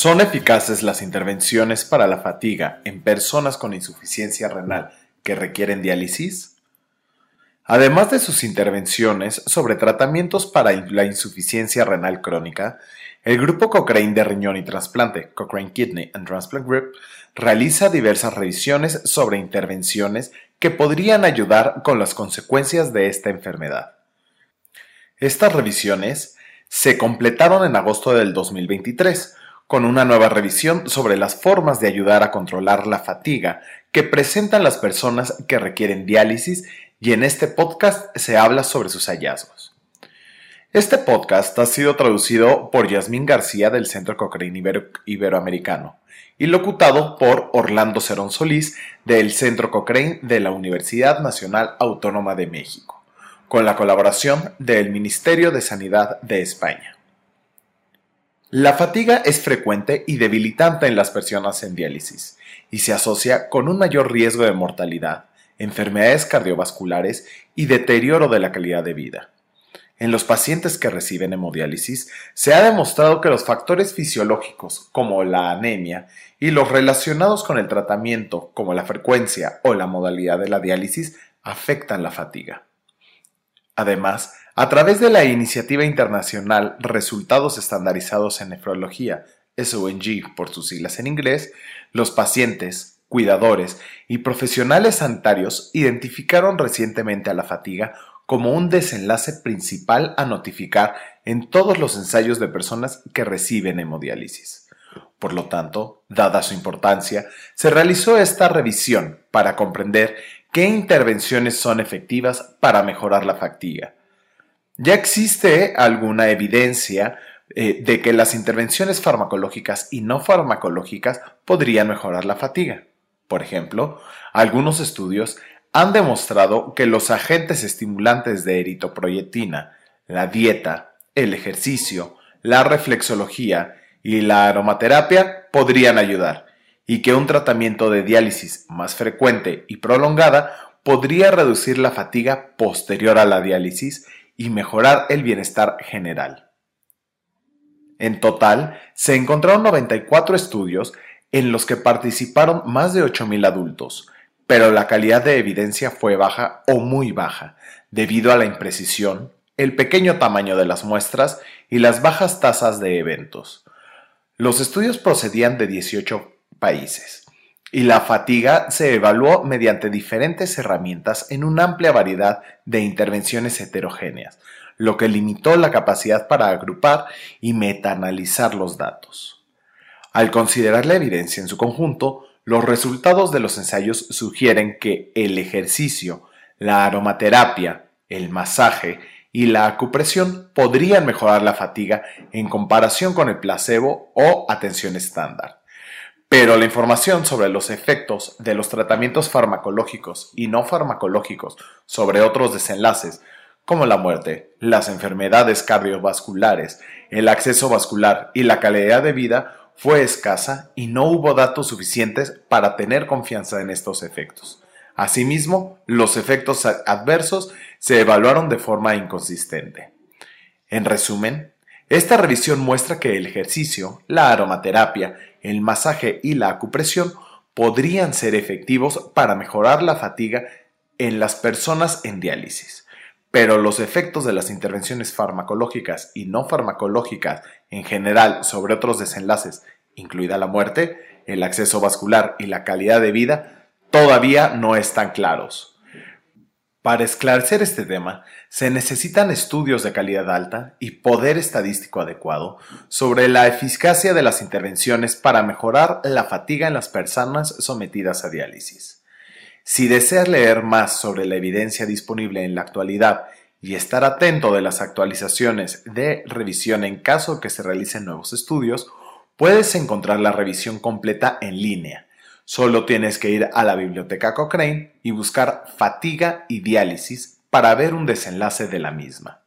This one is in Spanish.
¿Son eficaces las intervenciones para la fatiga en personas con insuficiencia renal que requieren diálisis? Además de sus intervenciones sobre tratamientos para la insuficiencia renal crónica, el grupo Cochrane de riñón y trasplante, Cochrane Kidney and Transplant Group, realiza diversas revisiones sobre intervenciones que podrían ayudar con las consecuencias de esta enfermedad. Estas revisiones se completaron en agosto del 2023 con una nueva revisión sobre las formas de ayudar a controlar la fatiga que presentan las personas que requieren diálisis y en este podcast se habla sobre sus hallazgos. Este podcast ha sido traducido por Yasmín García del Centro Cochrane Iberoamericano y locutado por Orlando Cerón Solís del Centro Cochrane de la Universidad Nacional Autónoma de México, con la colaboración del Ministerio de Sanidad de España. La fatiga es frecuente y debilitante en las personas en diálisis y se asocia con un mayor riesgo de mortalidad, enfermedades cardiovasculares y deterioro de la calidad de vida. En los pacientes que reciben hemodiálisis se ha demostrado que los factores fisiológicos como la anemia y los relacionados con el tratamiento como la frecuencia o la modalidad de la diálisis afectan la fatiga. Además, a través de la iniciativa internacional Resultados Estandarizados en Nefrología, SONG por sus siglas en inglés, los pacientes, cuidadores y profesionales sanitarios identificaron recientemente a la fatiga como un desenlace principal a notificar en todos los ensayos de personas que reciben hemodiálisis. Por lo tanto, dada su importancia, se realizó esta revisión para comprender qué intervenciones son efectivas para mejorar la fatiga ya existe alguna evidencia eh, de que las intervenciones farmacológicas y no farmacológicas podrían mejorar la fatiga. Por ejemplo, algunos estudios han demostrado que los agentes estimulantes de eritropoyetina, la dieta, el ejercicio, la reflexología y la aromaterapia podrían ayudar, y que un tratamiento de diálisis más frecuente y prolongada podría reducir la fatiga posterior a la diálisis y mejorar el bienestar general. En total, se encontraron 94 estudios en los que participaron más de 8.000 adultos, pero la calidad de evidencia fue baja o muy baja, debido a la imprecisión, el pequeño tamaño de las muestras y las bajas tasas de eventos. Los estudios procedían de 18 países, y la fatiga se evaluó mediante diferentes herramientas en una amplia variedad de intervenciones heterogéneas, lo que limitó la capacidad para agrupar y metaanalizar los datos. Al considerar la evidencia en su conjunto, los resultados de los ensayos sugieren que el ejercicio, la aromaterapia, el masaje y la acupresión podrían mejorar la fatiga en comparación con el placebo o atención estándar. Pero la información sobre los efectos de los tratamientos farmacológicos y no farmacológicos sobre otros desenlaces, como la muerte, las enfermedades cardiovasculares, el acceso vascular y la calidad de vida, fue escasa y no hubo datos suficientes para tener confianza en estos efectos. Asimismo, los efectos adversos se evaluaron de forma inconsistente. En resumen, esta revisión muestra que el ejercicio, la aromaterapia, el masaje y la acupresión podrían ser efectivos para mejorar la fatiga en las personas en diálisis. Pero los efectos de las intervenciones farmacológicas y no farmacológicas en general sobre otros desenlaces, incluida la muerte, el acceso vascular y la calidad de vida, todavía no están claros. Para esclarecer este tema, se necesitan estudios de calidad alta y poder estadístico adecuado sobre la eficacia de las intervenciones para mejorar la fatiga en las personas sometidas a diálisis. Si deseas leer más sobre la evidencia disponible en la actualidad y estar atento de las actualizaciones de revisión en caso que se realicen nuevos estudios, puedes encontrar la revisión completa en línea Solo tienes que ir a la biblioteca Cochrane y buscar fatiga y diálisis para ver un desenlace de la misma.